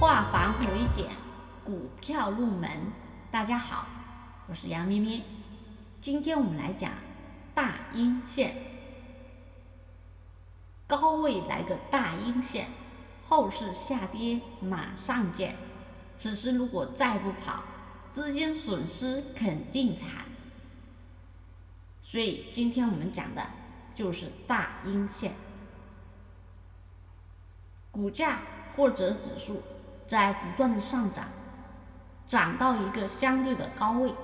化繁为简，股票入门。大家好，我是杨咩咩。今天我们来讲大阴线，高位来个大阴线，后市下跌马上见。此时如果再不跑，资金损失肯定惨。所以今天我们讲的就是大阴线，股价或者指数。在不断的上涨，涨到一个相对的高位，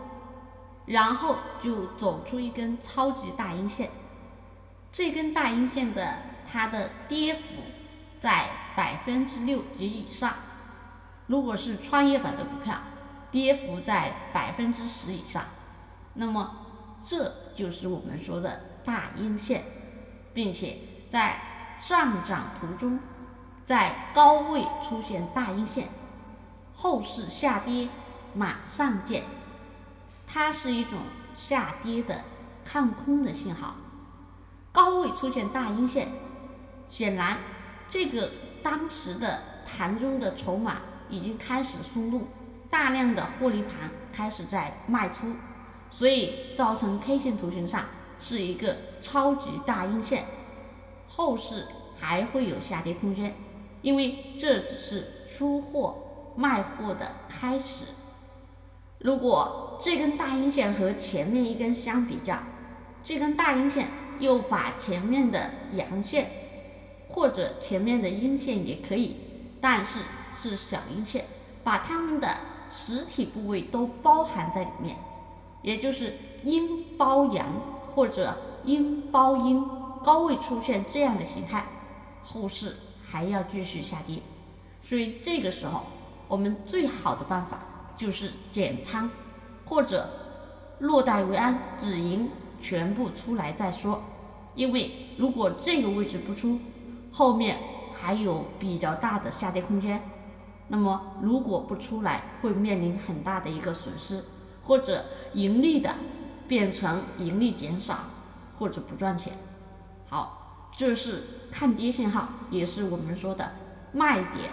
然后就走出一根超级大阴线。这根大阴线的它的跌幅在百分之六及以上。如果是创业板的股票，跌幅在百分之十以上。那么这就是我们说的大阴线，并且在上涨途中。在高位出现大阴线，后市下跌马上见，它是一种下跌的看空的信号。高位出现大阴线，显然这个当时的盘中的筹码已经开始松动，大量的获利盘开始在卖出，所以造成 K 线图形上是一个超级大阴线，后市还会有下跌空间。因为这只是出货卖货的开始。如果这根大阴线和前面一根相比较，这根大阴线又把前面的阳线或者前面的阴线也可以，但是是小阴线，把它们的实体部位都包含在里面，也就是阴包阳或者阴包阴，高位出现这样的形态，后市。还要继续下跌，所以这个时候我们最好的办法就是减仓，或者落袋为安，止盈全部出来再说。因为如果这个位置不出，后面还有比较大的下跌空间。那么如果不出来，会面临很大的一个损失，或者盈利的变成盈利减少，或者不赚钱。好。这是看跌信号，也是我们说的卖点。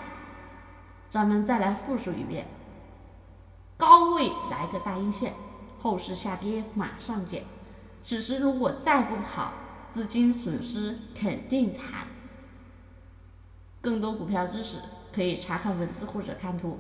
咱们再来复述一遍：高位来个大阴线，后市下跌马上见。此时如果再不跑，资金损失肯定惨。更多股票知识可以查看文字或者看图。